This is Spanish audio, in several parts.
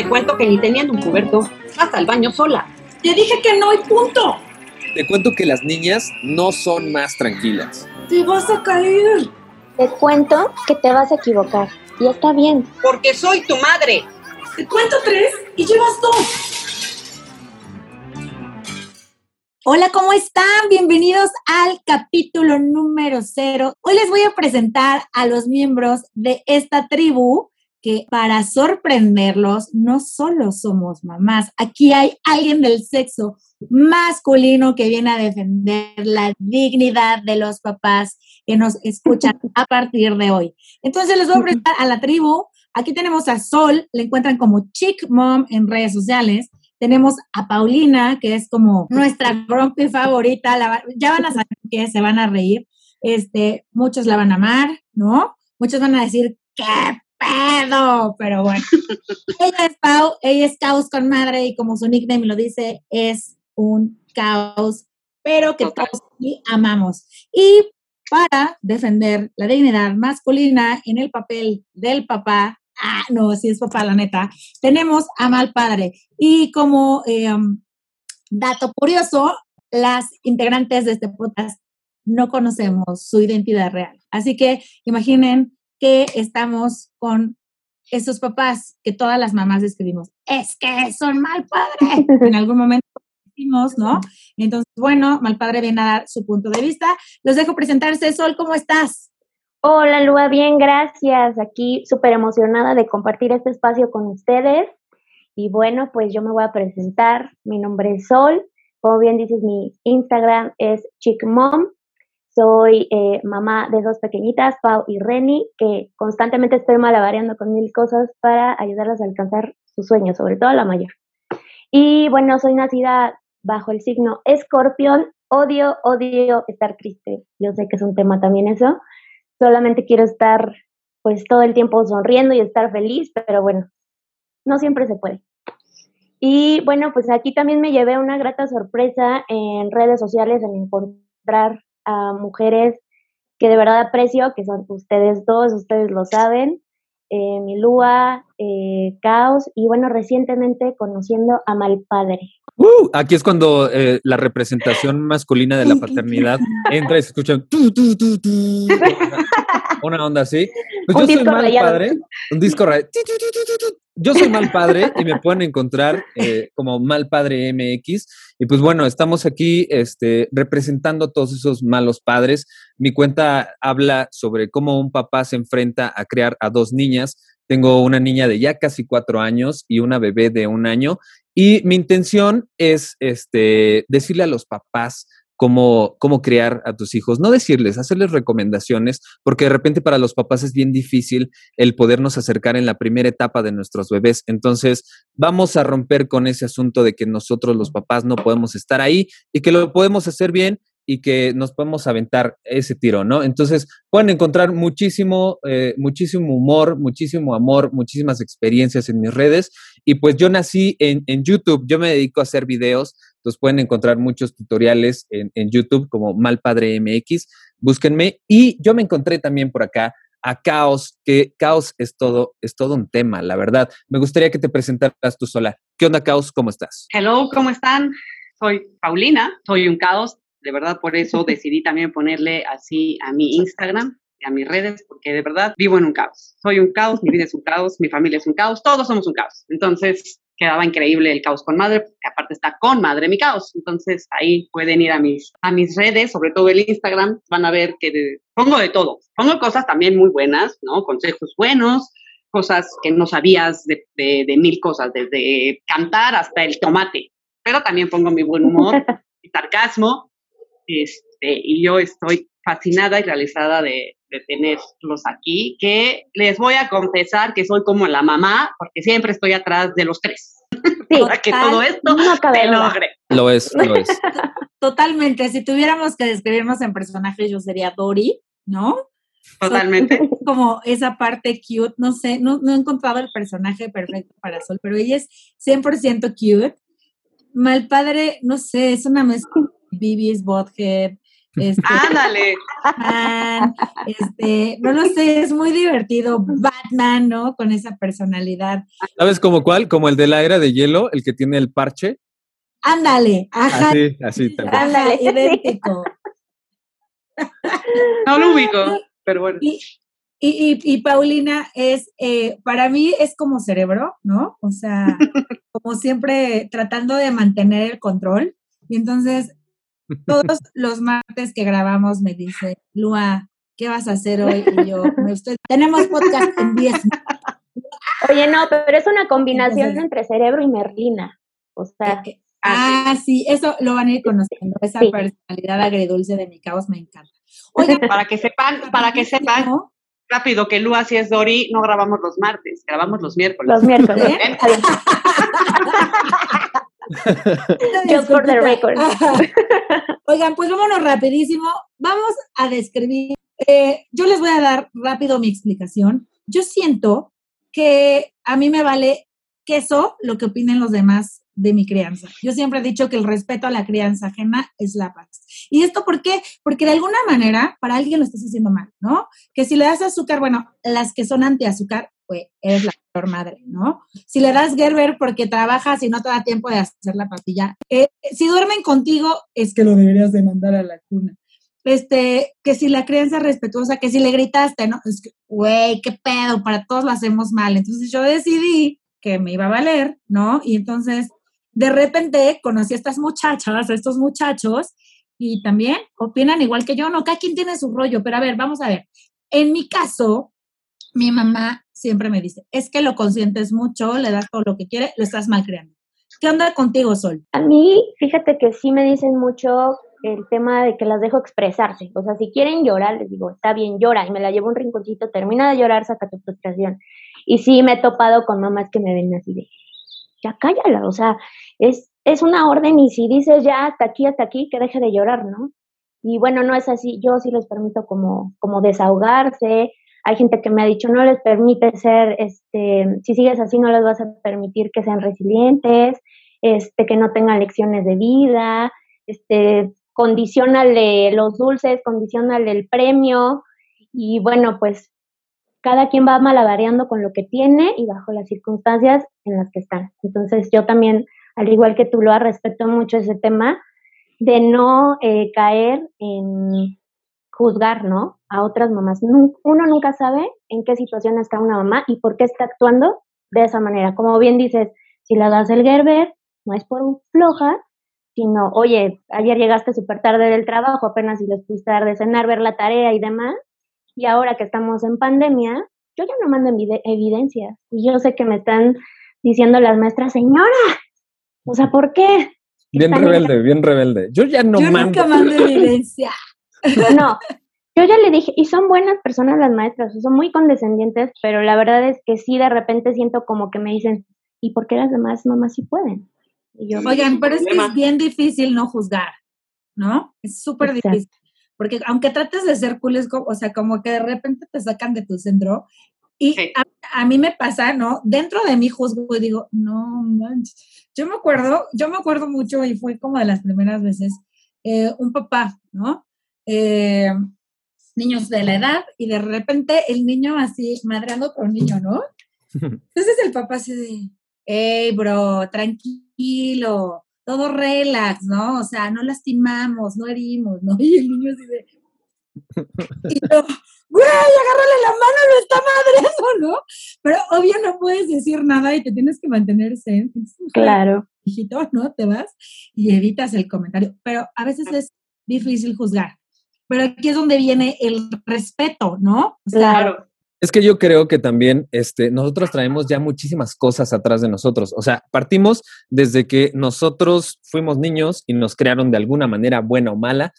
Te cuento que ni teniendo un cubierto, hasta el baño sola. Te dije que no y punto. Te cuento que las niñas no son más tranquilas. Te vas a caer. Te cuento que te vas a equivocar. Y está bien. Porque soy tu madre. Te cuento tres y llevas dos. Hola, ¿cómo están? Bienvenidos al capítulo número cero. Hoy les voy a presentar a los miembros de esta tribu que para sorprenderlos no solo somos mamás, aquí hay alguien del sexo masculino que viene a defender la dignidad de los papás que nos escuchan a partir de hoy. Entonces les voy a presentar a la tribu. Aquí tenemos a Sol, le encuentran como Chick Mom en redes sociales. Tenemos a Paulina, que es como nuestra grumpy favorita. La, ya van a saber que se van a reír. Este, muchos la van a amar, ¿no? Muchos van a decir, ¿qué pedo? Pero bueno, ella es Pau, ella es caos con madre y como su nickname lo dice, es un caos, pero que todos sí amamos. Y para defender la dignidad masculina en el papel del papá, ah, no, si es papá, la neta, tenemos a mal padre. Y como eh, dato curioso, las integrantes de este podcast no conocemos su identidad real. Así que imaginen que estamos con esos papás que todas las mamás escribimos, es que son mal padre. en algún momento decimos, ¿no? Entonces, bueno, mal padre viene a dar su punto de vista. Los dejo presentarse. Sol, ¿cómo estás? Hola, Lua, bien, gracias. Aquí súper emocionada de compartir este espacio con ustedes. Y bueno, pues yo me voy a presentar. Mi nombre es Sol. Como bien dices, mi Instagram es chickmom. Soy eh, mamá de dos pequeñitas, Pau y Reni, que constantemente estoy malabareando con mil cosas para ayudarlas a alcanzar sus sueños, sobre todo la mayor. Y bueno, soy nacida bajo el signo escorpión. Odio, odio estar triste. Yo sé que es un tema también eso. Solamente quiero estar pues todo el tiempo sonriendo y estar feliz, pero bueno, no siempre se puede. Y bueno, pues aquí también me llevé una grata sorpresa en redes sociales en encontrar a mujeres que de verdad aprecio, que son ustedes dos, ustedes lo saben, eh, Milúa, eh, Caos y bueno, recientemente conociendo a Malpadre. Uh, aquí es cuando eh, la representación masculina de la paternidad entra y se escucha una onda así. Pues yo soy mal padre, un disco rayado. Yo soy mal padre y me pueden encontrar eh, como mal padre MX. Y pues bueno, estamos aquí este, representando todos esos malos padres. Mi cuenta habla sobre cómo un papá se enfrenta a crear a dos niñas. Tengo una niña de ya casi cuatro años y una bebé de un año. Y mi intención es este, decirle a los papás cómo, cómo criar a tus hijos. No decirles, hacerles recomendaciones, porque de repente para los papás es bien difícil el podernos acercar en la primera etapa de nuestros bebés. Entonces, vamos a romper con ese asunto de que nosotros los papás no podemos estar ahí y que lo podemos hacer bien y que nos podemos aventar ese tiro, ¿no? Entonces, pueden encontrar muchísimo, eh, muchísimo humor, muchísimo amor, muchísimas experiencias en mis redes. Y pues yo nací en, en YouTube, yo me dedico a hacer videos, entonces pueden encontrar muchos tutoriales en, en YouTube como Malpadre MX, búsquenme. Y yo me encontré también por acá a Caos, que Caos es todo, es todo un tema, la verdad. Me gustaría que te presentaras tú sola. ¿Qué onda, Caos? ¿Cómo estás? Hello, ¿cómo están? Soy Paulina, soy un Caos de verdad por eso decidí también ponerle así a mi Instagram y a mis redes, porque de verdad vivo en un caos. Soy un caos, mi vida es un caos, mi familia es un caos, todos somos un caos. Entonces quedaba increíble el caos con madre, porque aparte está con madre mi caos. Entonces ahí pueden ir a mis, a mis redes, sobre todo el Instagram, van a ver que pongo de todo. Pongo cosas también muy buenas, ¿no? Consejos buenos, cosas que no sabías de, de, de mil cosas, desde cantar hasta el tomate. Pero también pongo mi buen humor y sarcasmo este, y yo estoy fascinada y realizada de, de, tenerlos aquí, que les voy a confesar que soy como la mamá, porque siempre estoy atrás de los tres. Sí, para que todo esto no se logre. Lo es, lo es. Totalmente. Si tuviéramos que describirnos en personajes, yo sería Dory, ¿no? Totalmente. Como esa parte cute, no sé, no, no he encontrado el personaje perfecto para Sol, pero ella es 100% cute. Mal padre, no sé, es una mezcla Bibi's Bothead, Este, Ándale. este, no lo sé, es muy divertido Batman, ¿no? Con esa personalidad. ¿Sabes como cuál? Como el de la era de hielo, el que tiene el parche. Ándale, ajá. Así, así Ándale, idéntico. No lo ubico, pero bueno. Y, y, Paulina es, eh, para mí es como cerebro, ¿no? O sea, como siempre tratando de mantener el control. Y entonces, todos los martes que grabamos me dice, Lua, ¿qué vas a hacer hoy? Y yo, estoy, tenemos podcast en 10 Oye, no, pero es una combinación entre cerebro y merlina. O sea, eh, Ah, sí, eso lo van a ir conociendo. Esa personalidad agridulce de mi caos me encanta. Oiga, para que sepan, para que sepan, rápido, que Lu así es Dori, no grabamos los martes, grabamos los miércoles. Los miércoles. ¿Eh? Just for the record. Oigan, pues vámonos rapidísimo. Vamos a describir. Eh, yo les voy a dar rápido mi explicación. Yo siento que a mí me vale queso lo que opinen los demás de mi crianza. Yo siempre he dicho que el respeto a la crianza ajena es la paz. ¿Y esto por qué? Porque de alguna manera para alguien lo estás haciendo mal, ¿no? Que si le das azúcar, bueno, las que son antiazúcar, pues eres la peor madre, ¿no? Si le das Gerber porque trabajas y no te da tiempo de hacer la pastilla, eh, si duermen contigo, es que lo deberías de mandar a la cuna. Este, que si la crianza es respetuosa, que si le gritaste, ¿no? Es que, güey, qué pedo, para todos lo hacemos mal. Entonces yo decidí que me iba a valer, ¿no? Y entonces de repente conocí a estas muchachas, a estos muchachos, y también opinan igual que yo, no, cada quien tiene su rollo, pero a ver, vamos a ver. En mi caso, mi mamá siempre me dice, es que lo consientes mucho, le das todo lo que quiere, lo estás mal creando. ¿Qué onda contigo, Sol? A mí, fíjate que sí me dicen mucho el tema de que las dejo expresarse. O sea, si quieren llorar, les digo, está bien, llora, y me la llevo un rinconcito, termina de llorar, saca tu frustración. Y sí me he topado con mamás que me ven así de, ya cállala, o sea, es, es una orden y si dices ya hasta aquí, hasta aquí, que deje de llorar, ¿no? Y bueno, no es así, yo sí les permito como, como desahogarse, hay gente que me ha dicho, no les permite ser, este, si sigues así no les vas a permitir que sean resilientes, este, que no tengan lecciones de vida, este, condicionale los dulces, condicionale el premio, y bueno, pues cada quien va malabareando con lo que tiene y bajo las circunstancias en las que están. Entonces yo también, al igual que tú lo respeto mucho ese tema de no eh, caer en juzgar, ¿no? A otras mamás. Uno nunca sabe en qué situación está una mamá y por qué está actuando de esa manera. Como bien dices, si la das el Gerber, no es por floja, sino, oye, ayer llegaste súper tarde del trabajo, apenas si les pudiste dar de cenar, ver la tarea y demás, y ahora que estamos en pandemia, yo ya no mando evidencias. Y yo sé que me están diciendo las maestras, señora, o sea, ¿por qué? Bien rebelde, bien rebelde. Yo ya no yo mando. Nunca mando evidencia. No, yo ya le dije, y son buenas personas las maestras, son muy condescendientes, pero la verdad es que sí, de repente siento como que me dicen, ¿y por qué las demás mamás sí pueden? Oigan, pero es que es bien difícil no juzgar, ¿no? Es súper difícil. Porque aunque trates de ser cool, o sea, como que de repente te sacan de tu centro. Y a, mí me pasa, ¿no? Dentro de mí juzgo y digo, no manches. Yo me acuerdo, yo me acuerdo mucho y fue como de las primeras veces, eh, un papá, ¿no? Eh, niños de la edad y de repente el niño así madreando con un niño, ¿no? Entonces el papá así de, hey, bro, tranquilo, todo relax, ¿no? O sea, no lastimamos, no herimos, ¿no? Y el niño dice, y yo, güey, agárrale la mano, lo está madreando, ¿no? Pero obvio no puedes decir nada y te tienes que mantener zen. Claro. Hijito, ¿no? Te vas y evitas el comentario. Pero a veces es difícil juzgar. Pero aquí es donde viene el respeto, ¿no? claro. Es que yo creo que también este, nosotros traemos ya muchísimas cosas atrás de nosotros. O sea, partimos desde que nosotros fuimos niños y nos crearon de alguna manera buena o mala.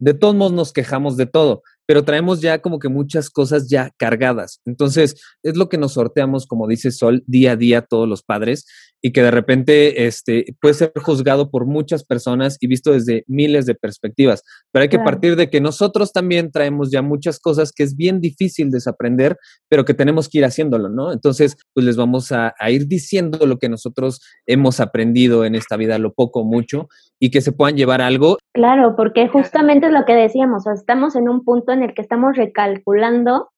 De todos modos nos quejamos de todo pero traemos ya como que muchas cosas ya cargadas. Entonces, es lo que nos sorteamos, como dice Sol, día a día todos los padres y que de repente este, puede ser juzgado por muchas personas y visto desde miles de perspectivas. Pero hay que partir de que nosotros también traemos ya muchas cosas que es bien difícil desaprender, pero que tenemos que ir haciéndolo, ¿no? Entonces, pues les vamos a, a ir diciendo lo que nosotros hemos aprendido en esta vida, lo poco o mucho, y que se puedan llevar algo. Claro, porque justamente es lo que decíamos, estamos en un punto en el que estamos recalculando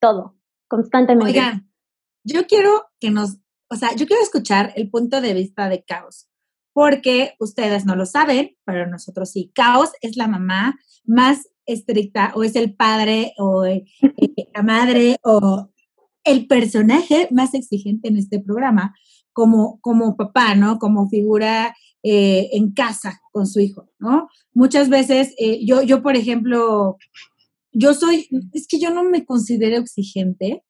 todo constantemente. Oigan, yo quiero que nos, o sea, yo quiero escuchar el punto de vista de Caos, porque ustedes no lo saben, pero nosotros sí. Caos es la mamá más estricta o es el padre o eh, la madre o el personaje más exigente en este programa como, como papá, ¿no? Como figura eh, en casa con su hijo, ¿no? Muchas veces, eh, yo, yo, por ejemplo, yo soy, es que yo no me considero exigente,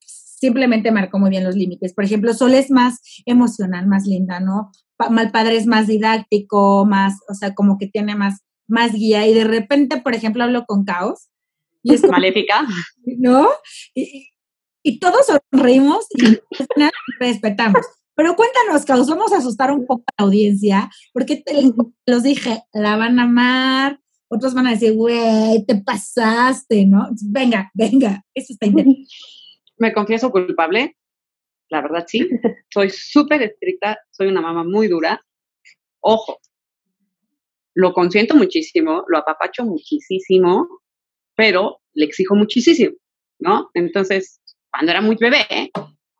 simplemente marco muy bien los límites. Por ejemplo, Sol es más emocional, más linda, ¿no? Mal padre es más didáctico, más, o sea, como que tiene más más guía y de repente, por ejemplo, hablo con caos. Y es Maléfica. ¿No? Y, todos sonreímos y respetamos. Pero cuéntanos, Caos, vamos a asustar un poco a la audiencia, porque los dije, la van a amar, otros van a decir, güey, te pasaste, ¿no? Venga, venga, eso está interesante. Me confieso culpable, la verdad sí, soy súper estricta, soy una mamá muy dura. Ojo, lo consiento muchísimo, lo apapacho muchísimo, pero le exijo muchísimo, ¿no? Entonces, cuando era muy bebé,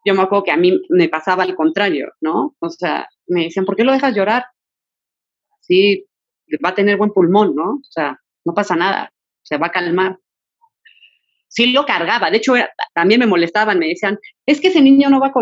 yo me acuerdo que a mí me pasaba al contrario, ¿no? O sea, me decían, ¿por qué lo dejas llorar? Sí, va a tener buen pulmón, ¿no? O sea, no pasa nada, se va a calmar. Sí lo cargaba, de hecho también me molestaban, me decían, es que ese niño no va a,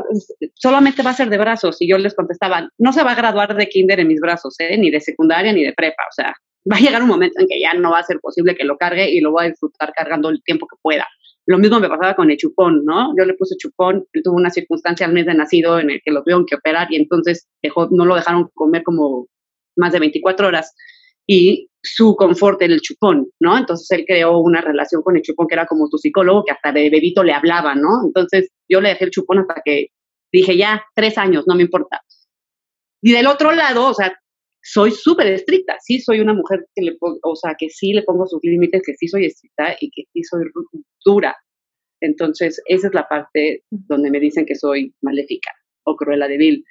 solamente va a ser de brazos, y yo les contestaba, no se va a graduar de kinder en mis brazos, ¿eh? ni de secundaria ni de prepa, o sea, va a llegar un momento en que ya no va a ser posible que lo cargue y lo voy a disfrutar cargando el tiempo que pueda. Lo mismo me pasaba con el chupón, ¿no? Yo le puse chupón, él tuvo una circunstancia al mes de nacido en el que lo tuvieron que operar y entonces dejó, no lo dejaron comer como más de 24 horas y su confort en el chupón, ¿no? Entonces él creó una relación con el chupón que era como su psicólogo, que hasta de bebito le hablaba, ¿no? Entonces yo le dejé el chupón hasta que dije, ya, tres años, no me importa. Y del otro lado, o sea, soy súper estricta, sí soy una mujer que le o sea, que sí le pongo sus límites, que sí soy estricta y que sí soy dura. Entonces, esa es la parte donde me dicen que soy maléfica o cruela débil.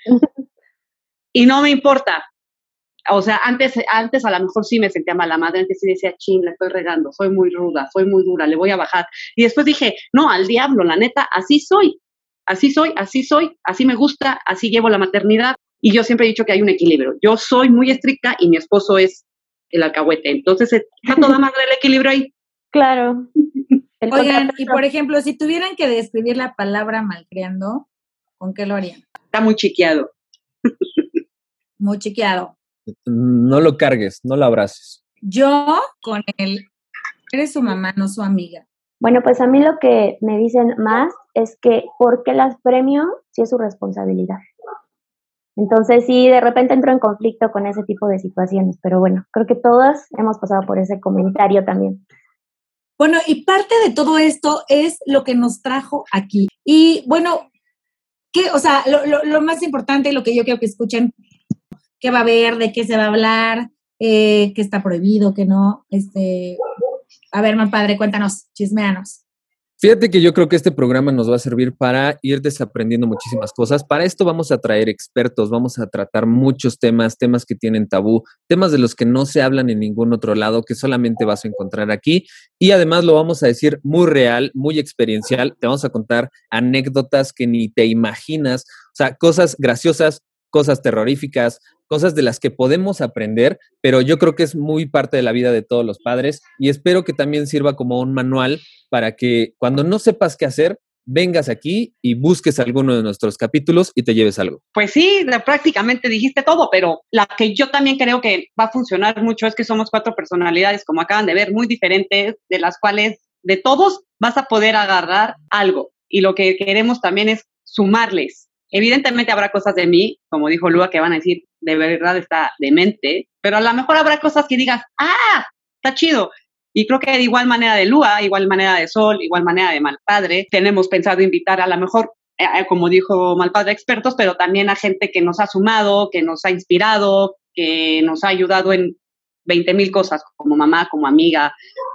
y no me importa, o sea, antes, antes a lo mejor sí me sentía mala madre, antes sí decía, ching, la estoy regando, soy muy ruda, soy muy dura, le voy a bajar. Y después dije, no, al diablo, la neta, así soy, así soy, así soy, así me gusta, así llevo la maternidad. Y yo siempre he dicho que hay un equilibrio. Yo soy muy estricta y mi esposo es el alcahuete. Entonces, está toda madre el equilibrio ahí. Claro. Oigan, y por ejemplo, si tuvieran que describir la palabra malcriando, ¿con qué lo harían? Está muy chiqueado. muy chiqueado no lo cargues, no lo abraces. Yo con él, eres su mamá, no su amiga. Bueno, pues a mí lo que me dicen más es que ¿por qué las premio si es su responsabilidad? Entonces sí, de repente entro en conflicto con ese tipo de situaciones, pero bueno, creo que todas hemos pasado por ese comentario también. Bueno, y parte de todo esto es lo que nos trajo aquí. Y bueno, ¿qué, o sea, lo, lo, lo más importante, lo que yo quiero que escuchen qué va a haber, de qué se va a hablar, eh, qué está prohibido, qué no. Este, a ver, mal padre, cuéntanos, chismeanos. Fíjate que yo creo que este programa nos va a servir para ir desaprendiendo muchísimas cosas. Para esto vamos a traer expertos, vamos a tratar muchos temas, temas que tienen tabú, temas de los que no se hablan en ningún otro lado, que solamente vas a encontrar aquí. Y además lo vamos a decir muy real, muy experiencial. Te vamos a contar anécdotas que ni te imaginas, o sea, cosas graciosas, cosas terroríficas, cosas de las que podemos aprender, pero yo creo que es muy parte de la vida de todos los padres y espero que también sirva como un manual para que cuando no sepas qué hacer, vengas aquí y busques alguno de nuestros capítulos y te lleves algo. Pues sí, prácticamente dijiste todo, pero la que yo también creo que va a funcionar mucho es que somos cuatro personalidades, como acaban de ver, muy diferentes, de las cuales de todos vas a poder agarrar algo. Y lo que queremos también es sumarles. Evidentemente habrá cosas de mí, como dijo Lua, que van a decir, de verdad está demente, pero a lo mejor habrá cosas que digas, ah, está chido. Y creo que de igual manera de Lua, igual manera de Sol, igual manera de Malpadre, tenemos pensado invitar a lo mejor, eh, eh, como dijo Malpadre, expertos, pero también a gente que nos ha sumado, que nos ha inspirado, que nos ha ayudado en 20 mil cosas, como mamá, como amiga,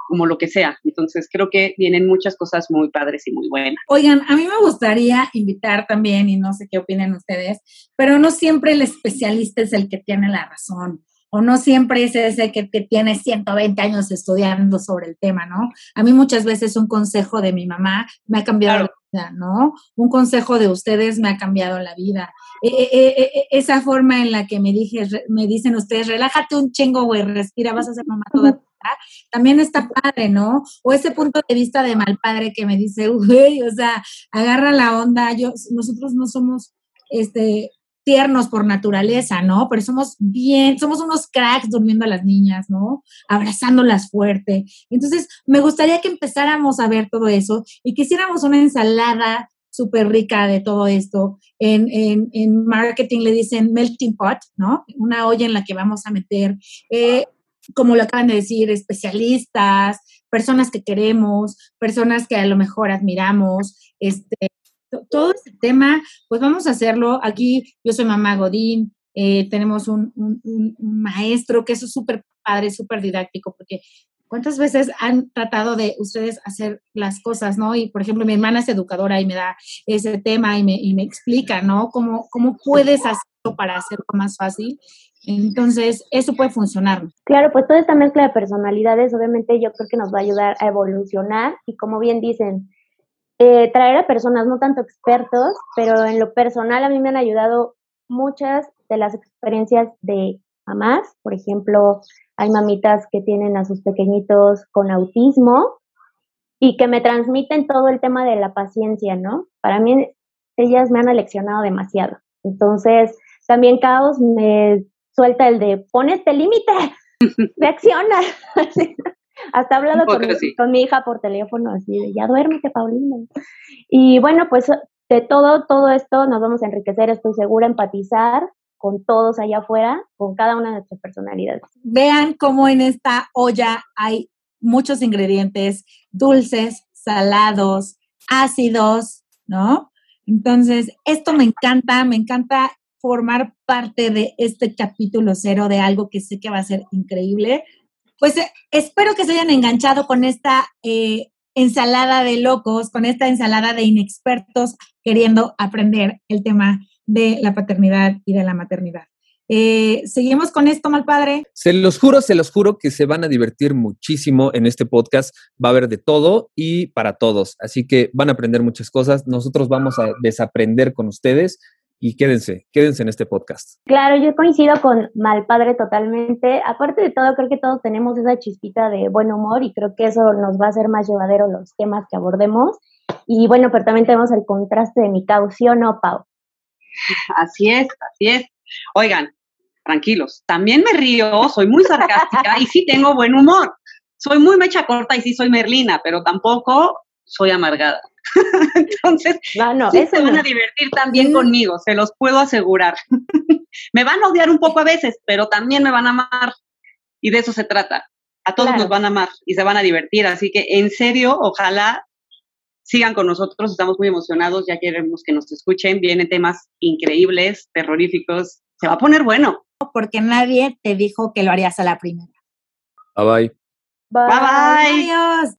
como lo que sea. Entonces creo que vienen muchas cosas muy padres y muy buenas. Oigan, a mí me gustaría invitar también, y no sé qué opinan ustedes, pero no siempre el especialista es el que tiene la razón o no siempre es ese que, tiene 120 años estudiando sobre el tema, ¿no? A mí muchas veces un consejo de mi mamá me ha cambiado ¿no? Un consejo de ustedes me ha cambiado la vida. E, e, e, esa forma en la que me, dije, me dicen ustedes, relájate un chingo, güey, respira, vas a ser mamá toda tu vida, también está padre, ¿no? O ese punto de vista de mal padre que me dice, güey, o sea, agarra la onda, yo, nosotros no somos, este, tiernos por naturaleza, ¿no? Pero somos bien, somos unos cracks durmiendo a las niñas, ¿no? Abrazándolas fuerte. Entonces, me gustaría que empezáramos a ver todo eso y que hiciéramos una ensalada súper rica de todo esto. En, en, en, marketing le dicen melting pot, ¿no? Una olla en la que vamos a meter, eh, como lo acaban de decir, especialistas, personas que queremos, personas que a lo mejor admiramos, este, todo este tema, pues vamos a hacerlo. Aquí yo soy mamá Godín, eh, tenemos un, maestro que es súper padre, súper didáctico, porque ¿cuántas veces han tratado de ustedes hacer las cosas, no? Y, por ejemplo, mi hermana es educadora y me da ese tema y me, y me explica, ¿no? ¿Cómo, ¿Cómo puedes hacerlo para hacerlo más fácil? Entonces, eso puede funcionar. Claro, pues toda esta mezcla de personalidades, obviamente, yo creo que nos va a ayudar a evolucionar y como bien dicen, eh, traer a personas no tanto expertos, pero en lo personal a mí me han ayudado muchas de las experiencias de mamás. Por ejemplo, hay mamitas que tienen a sus pequeñitos con autismo y que me transmiten todo el tema de la paciencia, ¿no? Para mí ellas me han aleccionado demasiado. Entonces, también Caos me suelta el de, pon este límite, reacciona. Hasta he hablado con, mi hija por teléfono, así de, ya duérmete, Paulina. Y bueno, pues de todo, todo esto nos vamos a enriquecer, estoy segura, empatizar con todos allá afuera, con cada una de nuestras personalidades. Vean cómo en esta olla hay muchos ingredientes dulces, salados, ácidos, ¿no? Entonces, esto me encanta, me encanta formar parte de este capítulo cero de algo que sé que va a ser increíble. Pues eh, espero que se hayan enganchado con esta eh, ensalada de locos, con esta ensalada de inexpertos queriendo aprender el tema de la paternidad y de la maternidad. Eh, Seguimos con esto, mal padre. Se los juro, se los juro que se van a divertir muchísimo en este podcast. Va a haber de todo y para todos. Así que van a aprender muchas cosas. Nosotros vamos a desaprender con ustedes y quédense, quédense en este podcast. Claro, yo coincido con Malpadre totalmente. Aparte de todo, creo que todos tenemos esa chispita de buen humor y creo que eso nos va a hacer más llevadero los temas que abordemos. Y bueno, pero también tenemos el contraste de mi caución, ¿no, Pau? Así es, así es. Oigan, tranquilos, también me río, soy muy sarcástica y sí tengo buen humor. Soy muy mecha corta y sí soy merlina, pero tampoco soy amargada. Entonces, no, se van a divertir también conmigo, se los puedo asegurar. me van a odiar un poco a veces, pero también me van a amar. Y de eso se trata. A todos nos van a amar y se van a divertir. Así que, en serio, ojalá sigan con nosotros. Estamos muy emocionados. Ya queremos que nos escuchen. Vienen temas increíbles, terroríficos. Se va a poner bueno. Porque nadie te dijo que lo harías a la primera. Bye bye. Bye bye. bye. Adiós.